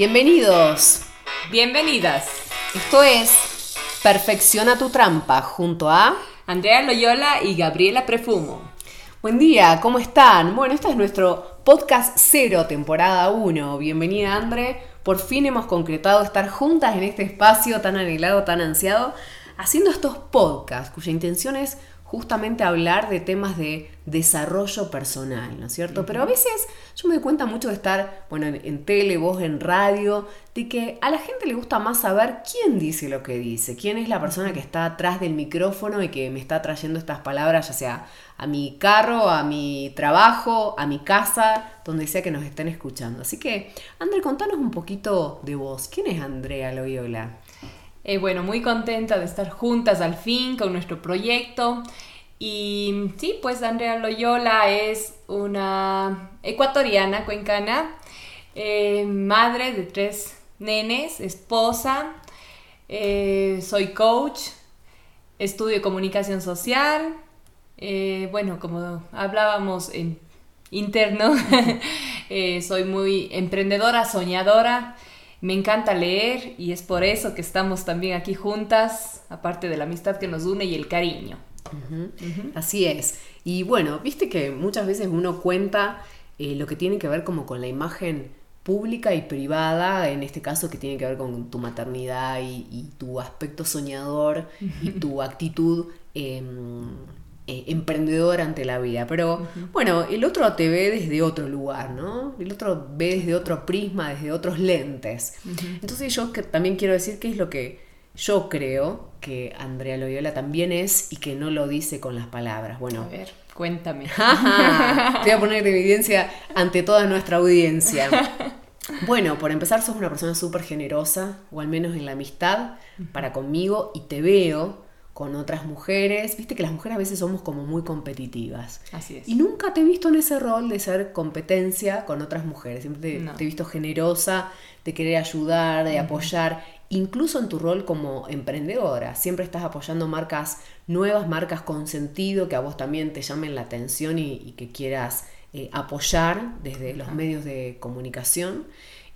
Bienvenidos. Bienvenidas. Esto es Perfecciona tu trampa junto a Andrea Loyola y Gabriela Prefumo. Buen día, ¿cómo están? Bueno, este es nuestro podcast cero, temporada 1. Bienvenida, Andre. Por fin hemos concretado estar juntas en este espacio tan anhelado, tan ansiado, haciendo estos podcasts cuya intención es justamente hablar de temas de desarrollo personal, ¿no es cierto? Pero a veces yo me doy cuenta mucho de estar, bueno, en, tele, voz, en radio, de que a la gente le gusta más saber quién dice lo que dice, quién es la persona que está atrás del micrófono y que me está trayendo estas palabras, ya sea a mi carro, a mi trabajo, a mi casa, donde sea que nos estén escuchando. Así que, André, contanos un poquito de vos. ¿Quién es Andrea Loyola? Eh, bueno, muy contenta de estar juntas al fin con nuestro proyecto. Y sí, pues Andrea Loyola es una ecuatoriana cuencana, eh, madre de tres nenes, esposa, eh, soy coach, estudio comunicación social. bueno, como hablábamos en interno, soy muy emprendedora, soñadora. Me encanta leer y es por eso que estamos también aquí juntas, aparte de la amistad que nos une y el cariño. Así es. Y bueno, viste que muchas veces uno cuenta eh, lo que tiene que ver como con la imagen pública y privada, en este caso que tiene que ver con tu maternidad y, tu aspecto soñador y tu actitud em, eh, emprendedor ante la vida. Pero bueno, el otro te ve desde otro lugar, ¿no? El otro ve desde otro prisma, desde otros lentes. Entonces yo que también quiero decir qué es lo que yo creo que Andrea Loyola también es y que no lo dice con las palabras. Bueno, a ver, cuéntame. te voy a poner en evidencia ante toda nuestra audiencia. Bueno, por empezar, sos una persona súper generosa, o al menos en la amistad, para conmigo, y te veo con otras mujeres. Viste que las mujeres a veces somos como muy competitivas. Así es. Y nunca te he visto en ese rol de ser competencia con otras mujeres. Siempre te, he visto generosa, de querer ayudar, de apoyar, incluso en tu rol como emprendedora. Siempre estás apoyando marcas nuevas, marcas con sentido, que a vos también te llamen la atención y, que quieras eh, apoyar desde los medios de comunicación.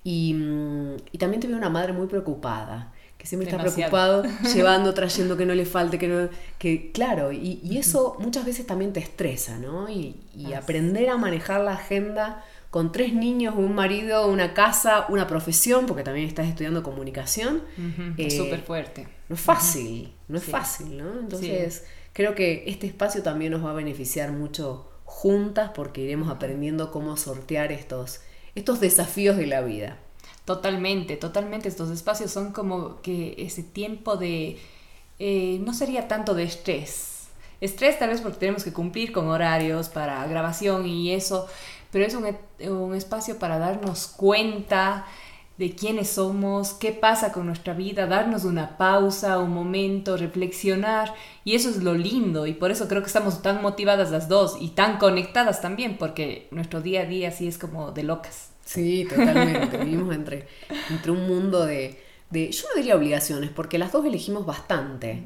Y, mm, y también te veo una madre muy preocupada que siempre está preocupado, llevando, trayendo que no le falte, que no, que claro, y, eso muchas veces también te estresa, ¿no? Y, aprender a manejar la agenda con tres niños, un marido, una casa, una profesión, porque también estás estudiando comunicación. es eh, súper fuerte. No es fácil, no es fácil, ¿no? Entonces, creo que este espacio también nos va a beneficiar mucho juntas porque iremos aprendiendo cómo sortear estos, estos desafíos de la vida. Totalmente, totalmente. Estos espacios son como que ese tiempo de... Eh, no sería tanto de estrés. Estrés tal vez porque tenemos que cumplir con horarios para grabación y eso, pero es un, un espacio para darnos cuenta de quiénes somos, qué pasa con nuestra vida, darnos una pausa, un momento, reflexionar. Y eso es lo lindo y por eso creo que estamos tan motivadas las dos y tan conectadas también, porque nuestro día a día sí es como de locas. Sí, totalmente. Vivimos entre, entre un mundo de, de, yo no diría obligaciones, porque las dos elegimos bastante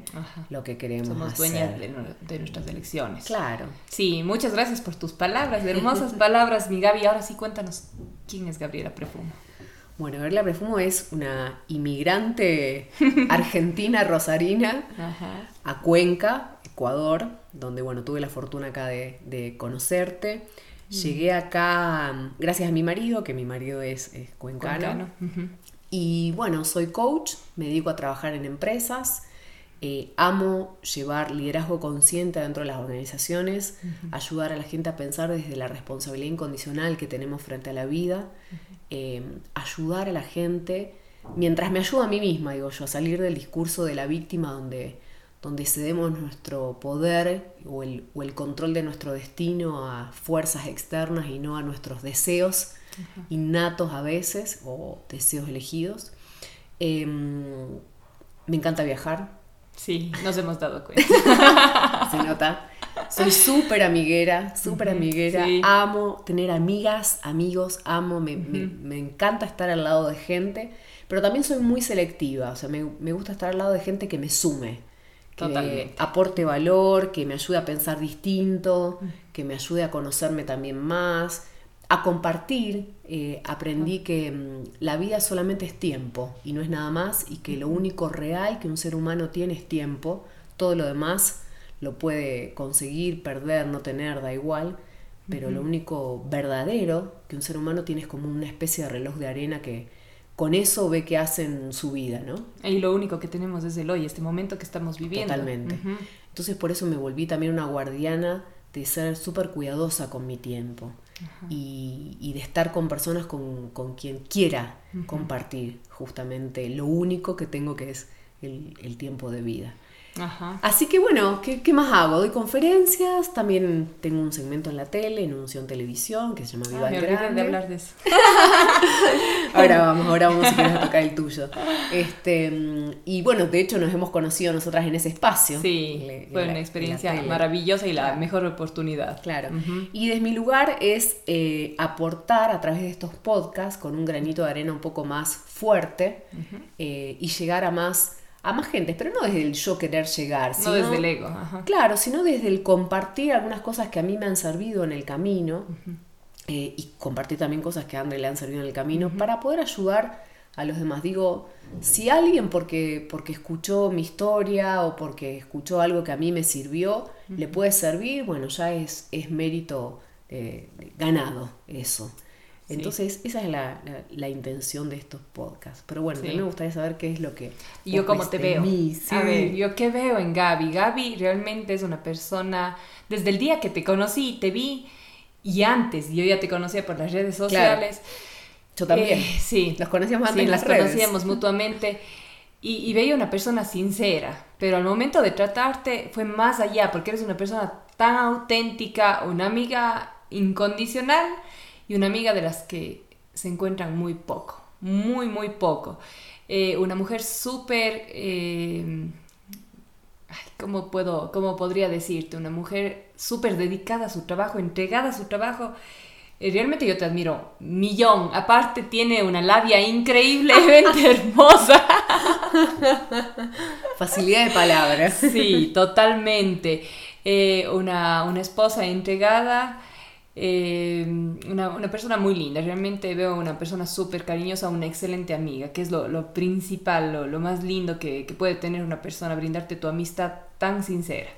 lo que queremos Somos dueñas de, nuestras elecciones. Claro. Sí, muchas gracias por tus palabras, hermosas palabras, mi Gaby. Ahora sí, cuéntanos, ¿quién es Gabriela Prefumo? Bueno, Gabriela Prefumo es una inmigrante argentina rosarina a Cuenca, Ecuador, donde, bueno, tuve la fortuna acá de, de conocerte. Llegué acá gracias a mi marido, que mi marido es, cuencano. Y bueno, soy coach, me dedico a trabajar en empresas, eh, amo llevar liderazgo consciente dentro de las organizaciones, ayudar a la gente a pensar desde la responsabilidad incondicional que tenemos frente a la vida, em, ayudar a la gente, mientras me ayuda a mí misma, digo yo, a salir del discurso de la víctima donde donde cedemos nuestro poder o el, control de nuestro destino a fuerzas externas y no a nuestros deseos innatos a veces o deseos elegidos. Em, me encanta viajar. Sí, nos hemos dado cuenta. Se nota. Soy súper amiguera, súper amiguera. Amo tener amigas, amigos, amo, me, encanta estar al lado de gente, pero también soy muy selectiva. O sea, me, me gusta estar al lado de gente que me sume que aporte valor, que me ayude a pensar distinto, mm. que me ayude a conocerme también más, a compartir, eh, aprendí que mm, la vida solamente es tiempo y no es nada más y que lo único real que un ser humano tiene es tiempo, todo lo demás lo puede conseguir, perder, no tener, da igual, pero lo único verdadero que un ser humano tiene es como una especie de reloj de arena que con eso ve que hace en su vida, ¿no? Y lo único que tenemos es el hoy, este momento que estamos viviendo. Totalmente. Entonces por eso me volví también una guardiana de ser súper cuidadosa con mi tiempo y, de estar con personas con, quien quiera compartir justamente lo único que tengo que es el tiempo de vida. Así que bueno, ¿qué, más hago? Doy conferencias, también tengo un segmento en la tele, en Unción Televisión, que se llama Viva ah, el Grande. de hablar de eso. ahora vamos, ahora vamos a tocar el tuyo. Este, y bueno, de hecho nos hemos conocido nosotras en ese espacio. Sí, fue una experiencia maravillosa y la mejor oportunidad. Claro. Y desde mi lugar es eh, aportar a través de estos podcasts con un granito de arena un poco más fuerte eh, y llegar a más a más gente, pero no desde el yo querer llegar. Sino, no desde el ego. Claro, sino desde el compartir algunas cosas que a mí me han servido en el camino eh, y compartir también cosas que a André le han servido en el camino para poder ayudar a los demás. Digo, si alguien porque, porque escuchó mi historia o porque escuchó algo que a mí me sirvió, le puede servir, bueno, ya es, es mérito eh, ganado eso. Entonces, esa es la, intención de estos podcasts. Pero bueno, a mí me gustaría saber qué es lo que... Y yo cómo te veo. A ver, yo qué veo en Gaby. Gaby realmente es una persona, desde el día que te conocí, te vi, y antes, yo ya te conocía por las redes sociales. Yo también. Eh, sí. Nos conocíamos antes sí, las conocíamos mutuamente. Y, y veía una persona sincera, pero al momento de tratarte fue más allá, porque eres una persona tan auténtica, una amiga incondicional y una amiga de las que se encuentran muy poco, muy, muy poco. Eh, una mujer súper... Eh, ¿cómo, puedo, ¿Cómo podría decirte? Una mujer súper dedicada a su trabajo, entregada a su trabajo. Eh, realmente yo te admiro millón. Aparte tiene una labia increíblemente hermosa. Facilidad de palabras. Sí, totalmente. una, una esposa entregada eh, una, una, persona muy linda, realmente veo una persona súper cariñosa, una excelente amiga, que es lo, lo principal, lo, lo, más lindo que, que, puede tener una persona, brindarte tu amistad tan sincera.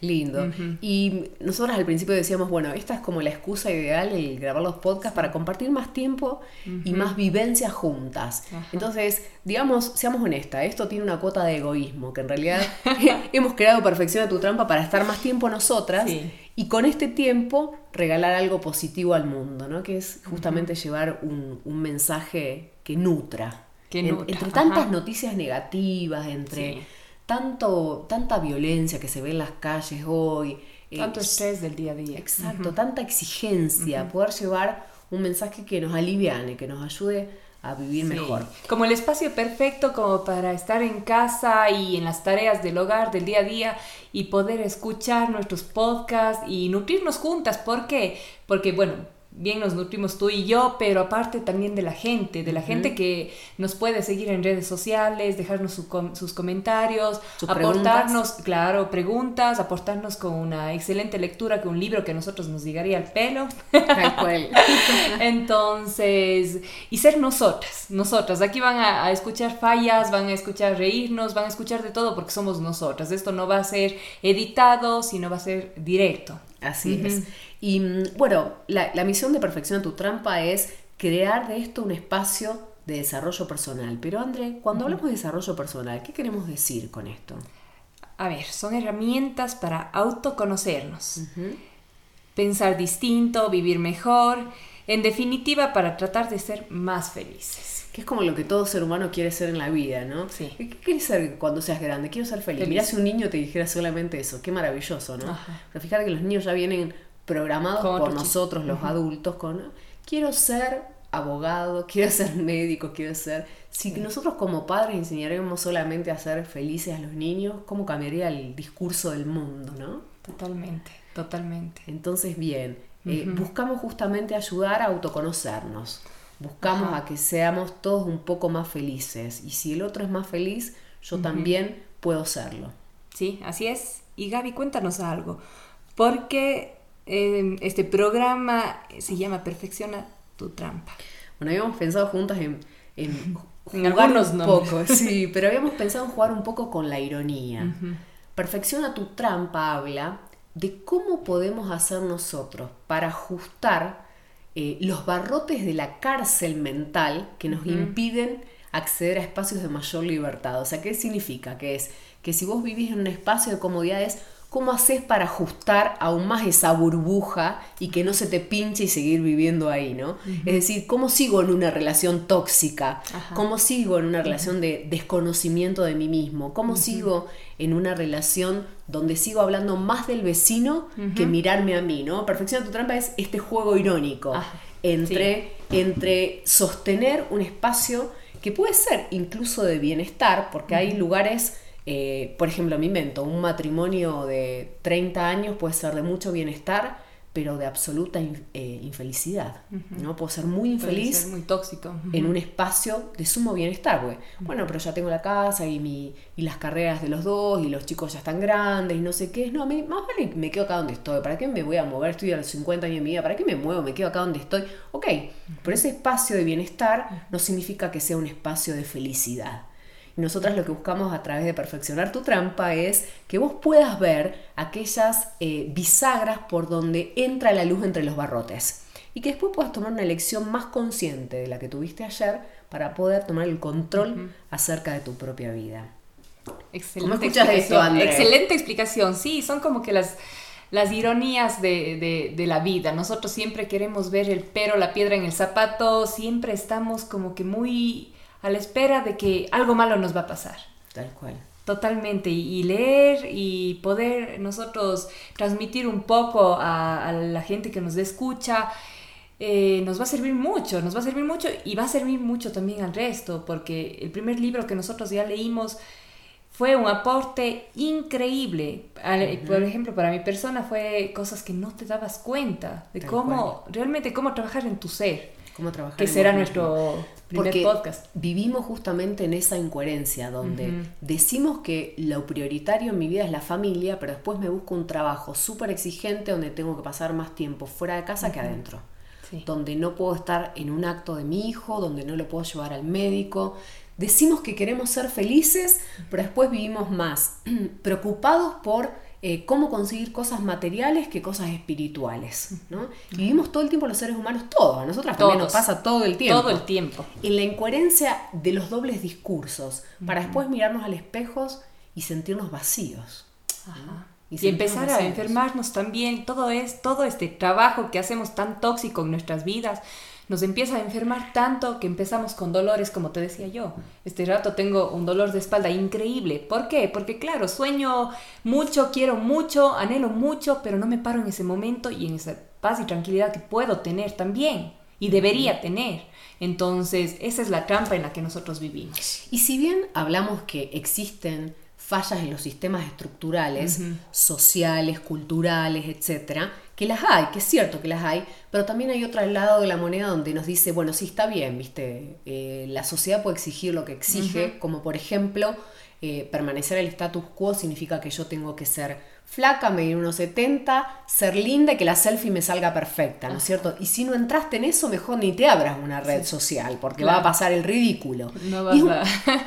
Lindo. Y nosotros al principio decíamos, bueno, esta es como la excusa ideal, el grabar los podcasts para compartir más tiempo y más vivencias juntas. Entonces, digamos, seamos honestas, esto tiene una cuota de egoísmo, que en realidad hemos creado Perfección a tu trampa para estar más tiempo nosotras y con este tiempo regalar algo positivo al mundo, ¿no? Que es justamente llevar un, mensaje que nutra. Que entre tantas noticias negativas, entre tanto, tanta violencia que se ve en las calles hoy. Eh, tanto estrés del día a día. Exacto, tanta exigencia, poder llevar un mensaje que nos aliviane, que nos ayude a vivir mejor. Como el espacio perfecto como para estar en casa y en las tareas del hogar, del día a día y poder escuchar nuestros podcasts y nutrirnos juntas. ¿Por qué? Porque, bueno, bien nos nutrimos tú y yo, pero aparte también de la gente, de la gente que nos puede seguir en redes sociales, dejarnos sus comentarios, aportarnos, claro, preguntas, aportarnos con una excelente lectura, que un libro que a nosotros nos llegaría al pelo. Entonces, y ser nosotras, nosotras. Aquí van a, escuchar fallas, van a escuchar reírnos, van a escuchar de todo porque somos nosotras. Esto no va a ser editado, sino va a ser directo. Así es. Y mm, bueno, la, misión de Perfección a tu Trampa es crear de esto un espacio de desarrollo personal. Pero André, cuando hablamos de desarrollo personal, ¿qué queremos decir con esto? A ver, son herramientas para autoconocernos, pensar distinto, vivir mejor, en definitiva para tratar de ser más felices. Que es como lo que todo ser humano quiere ser en la vida, ¿no? Sí. ¿Qué quieres ser cuando seas grande? Quiero ser feliz. Mira si un niño te dijera solamente eso, qué maravilloso, ¿no? Pero fíjate que los niños ya vienen programados por nosotros los adultos con quiero ser abogado, quiero ser médico, quiero ser... Si nosotros como padres enseñaremos solamente a ser felices a los niños, ¿cómo cambiaría el discurso del mundo, no? Totalmente, totalmente. Entonces, bien, eh, buscamos justamente ayudar a autoconocernos, buscamos a que seamos todos un poco más felices y si el otro es más feliz, yo también puedo serlo. Sí, así es. Y Gaby, cuéntanos algo. Porque eh, este programa se llama Perfecciona tu trampa. Bueno, habíamos pensado juntas en, en, jugar un poco, sí, pero habíamos pensado en jugar un poco con la ironía. Perfecciona tu trampa habla de cómo podemos hacer nosotros para ajustar eh, los barrotes de la cárcel mental que nos impiden acceder a espacios de mayor libertad. O sea, ¿qué significa? Que es que si vos vivís en un espacio de comodidades, ¿cómo haces para ajustar aún más esa burbuja y que no se te pinche y seguir viviendo ahí, ¿no? Es decir, ¿cómo sigo en una relación tóxica? ¿Cómo sigo en una relación de desconocimiento de mí mismo? ¿Cómo sigo en una relación donde sigo hablando más del vecino que mirarme a mí, ¿no? Perfección de tu trampa es este juego irónico entre, entre sostener un espacio que puede ser incluso de bienestar, porque hay lugares eh, por ejemplo, me invento, un matrimonio de 30 años puede ser de mucho bienestar, pero de absoluta eh, infelicidad. ¿no? Puedo ser muy infeliz. muy tóxico. En un espacio de sumo bienestar, güey. Bueno, pero ya tengo la casa y, mi, y las carreras de los dos y los chicos ya están grandes y no sé qué. No, me, más vale me quedo acá donde estoy. ¿Para qué me voy a mover? Estoy a los 50 años de mi vida. ¿Para qué me muevo? Me quedo acá donde estoy. Ok, pero ese espacio de bienestar no significa que sea un espacio de felicidad nosotras lo que buscamos a través de perfeccionar tu trampa es que vos puedas ver aquellas eh, bisagras por donde entra la luz entre los barrotes y que después puedas tomar una elección más consciente de la que tuviste ayer para poder tomar el control acerca de tu propia vida. Excelente explicación. Excelente explicación. Sí, son como que las, las ironías de, de, la vida. Nosotros siempre queremos ver el pero, la piedra en el zapato, siempre estamos como que muy a la espera de que algo malo nos va a pasar. Tal cual. Totalmente, y, leer y poder nosotros transmitir un poco a, la gente que nos escucha, eh, nos va a servir mucho, nos va a servir mucho y va a servir mucho también al resto, porque el primer libro que nosotros ya leímos fue un aporte increíble. Por ejemplo, para mi persona fue cosas que no te dabas cuenta de cómo, realmente cómo trabajar en tu ser. Cómo trabajar. Que será nuestro primer podcast. Vivimos justamente en esa incoherencia donde decimos que lo prioritario en mi vida es la familia, pero después me busco un trabajo súper exigente donde tengo que pasar más tiempo fuera de casa que adentro. Donde no puedo estar en un acto de mi hijo, donde no lo puedo llevar al médico. Decimos que queremos ser felices, pero después vivimos más preocupados por eh, cómo conseguir cosas materiales que cosas espirituales. ¿no? vivimos todo el tiempo los seres humanos, todos, a nosotras también nos pasa todo el tiempo. Todo el tiempo. En la incoherencia de los dobles discursos, para después mirarnos al espejo y sentirnos vacíos. Y, empezar a enfermarnos también, todo es todo este trabajo que hacemos tan tóxico en nuestras vidas, nos empieza a enfermar tanto que empezamos con dolores, como te decía yo. Este rato tengo un dolor de espalda increíble. ¿Por qué? Porque claro, sueño mucho, quiero mucho, anhelo mucho, pero no me paro en ese momento y en esa paz y tranquilidad que puedo tener también y debería tener. Entonces, esa es la trampa en la que nosotros vivimos. Y si bien hablamos que existen fallas en los sistemas estructurales, sociales, culturales, etcétera, que las hay, que es cierto que las hay, pero también hay otro lado de la moneda donde nos dice, bueno, sí está bien, viste, eh, la sociedad puede exigir lo que exige, como por ejemplo, eh, permanecer el status quo significa que yo tengo que ser flaca, medir unos 70, ser linda y que la selfie me salga perfecta, ¿no es cierto? Y si no entraste en eso, mejor ni te abras una red social, porque va a pasar el ridículo. No y, es un,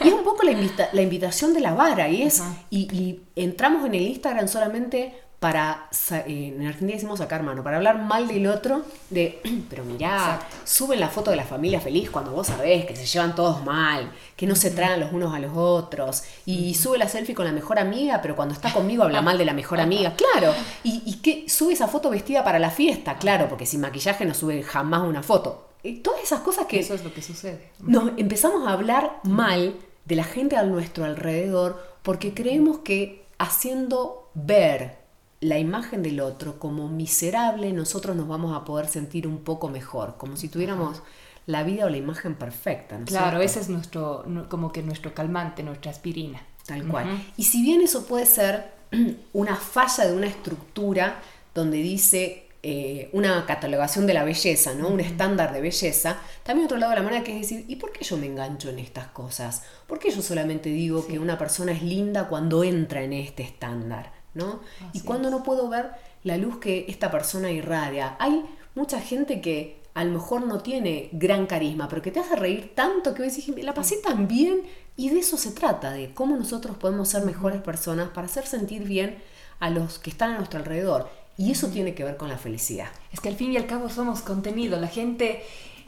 y, es un, poco la, la, invitación de la vara, y es, y, y entramos en el Instagram solamente para, eh, en Argentina decimos sacar mano, para hablar mal del otro, de, pero mirá, suben la foto de la familia feliz cuando vos sabés que se llevan todos mal, que no se traen los unos a los otros, y sube la selfie con la mejor amiga, pero cuando está conmigo habla mal de la mejor amiga, claro, y, y que sube esa foto vestida para la fiesta, claro, porque sin maquillaje no sube jamás una foto. Y todas esas cosas que... Eso es lo que sucede. Nos empezamos a hablar mal de la gente a nuestro alrededor porque creemos que haciendo ver la imagen del otro como miserable, nosotros nos vamos a poder sentir un poco mejor, como si tuviéramos la vida o la imagen perfecta. claro, ese es nuestro, como que nuestro calmante, nuestra aspirina. Tal cual. Y si bien eso puede ser una falla de una estructura donde dice eh, una catalogación de la belleza, ¿no? Un estándar de belleza. También otro lado de la manera que es decir, ¿y por qué yo me engancho en estas cosas? ¿Por qué yo solamente digo que una persona es linda cuando entra en este estándar? ¿No? y cuando no puedo ver la luz que esta persona irradia. Hay mucha gente que a lo mejor no tiene gran carisma, pero que te hace reír tanto que vos decís, la pasé tan bien. Y de eso se trata, de cómo nosotros podemos ser mejores personas para hacer sentir bien a los que están a nuestro alrededor. Y eso tiene que ver con la felicidad. Es que al fin y al cabo somos contenido. La gente,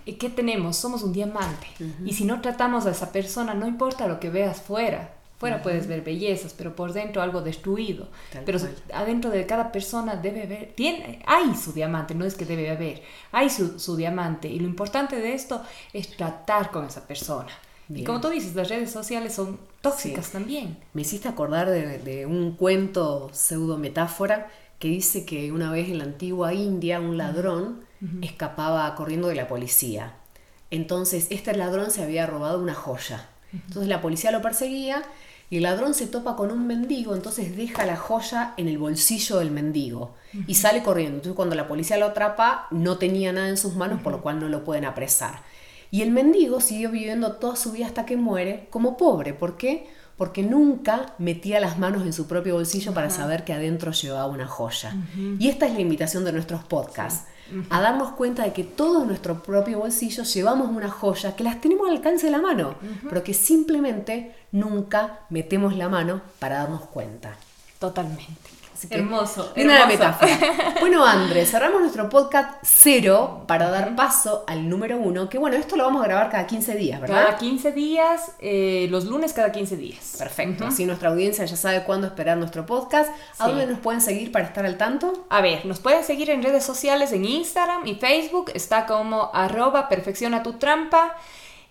eh, ¿qué tenemos? Somos un diamante. Y si no tratamos a esa persona, no importa lo que veas fuera. Fuera puedes ver bellezas, pero por dentro algo destruido. pero adentro de cada persona debe haber, tiene, hay su diamante, no es que debe haber, hay su, su diamante. Y lo importante de esto es tratar con esa persona. Y como tú dices, las redes sociales son tóxicas también. Me hiciste acordar de, de, un cuento pseudo metáfora que dice que una vez en la antigua India un ladrón escapaba corriendo de la policía. Entonces este ladrón se había robado una joya. Entonces la policía lo perseguía y el ladrón se topa con un mendigo, entonces deja la joya en el bolsillo del mendigo y sale corriendo. Entonces cuando la policía lo atrapa no tenía nada en sus manos, por lo cual no lo pueden apresar. Y el mendigo siguió viviendo toda su vida hasta que muere como pobre. ¿Por qué? Porque nunca metía las manos en su propio bolsillo para saber que adentro llevaba una joya. Y esta es la invitación de nuestros podcasts. A darnos cuenta de que todo en nuestro propio bolsillo llevamos una joya que las tenemos al alcance de la mano, pero que simplemente nunca metemos la mano para darnos cuenta. Totalmente hermoso. Una metáfora. bueno, Andrés, cerramos nuestro podcast cero para dar paso al número uno. Que bueno, esto lo vamos a grabar cada 15 días, ¿verdad? Cada 15 días, eh, los lunes cada 15 días. Perfecto. Así nuestra audiencia ya sabe cuándo esperar nuestro podcast. ¿A dónde nos pueden seguir para estar al tanto? A ver, nos pueden seguir en redes sociales, en Instagram y Facebook. Está como arroba perfecciona tu trampa.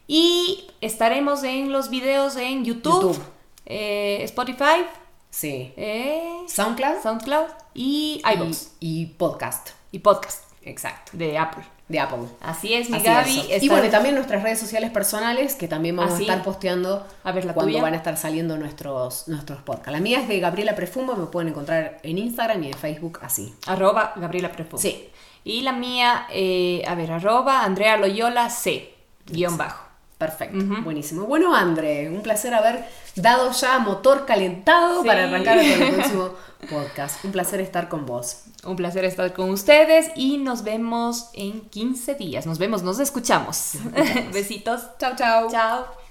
Y estaremos en los videos en YouTube, eh, Spotify, Sí. Eh, SoundCloud. SoundCloud y iVoox. Y, podcast. Y podcast. Exacto. De Apple. De Apple. Así es, mi Gaby. Y bueno, también nuestras redes sociales personales, que también vamos a estar posteando a ver, cuando van a estar saliendo nuestros, nuestros podcasts. La mía es de Gabriela Prefumo, me pueden encontrar en Instagram y en Facebook así. Arroba Gabriela Prefumo. Sí. Y la mía, eh, a ver, arroba Andrea Loyola C, guion bajo. Perfecto, buenísimo. Bueno, André, un placer haber dado ya motor calentado para arrancar con el próximo podcast. Un placer estar con vos. Un placer estar con ustedes y nos vemos en 15 días. Nos vemos, nos escuchamos. Besitos. Chao, chao. Chao.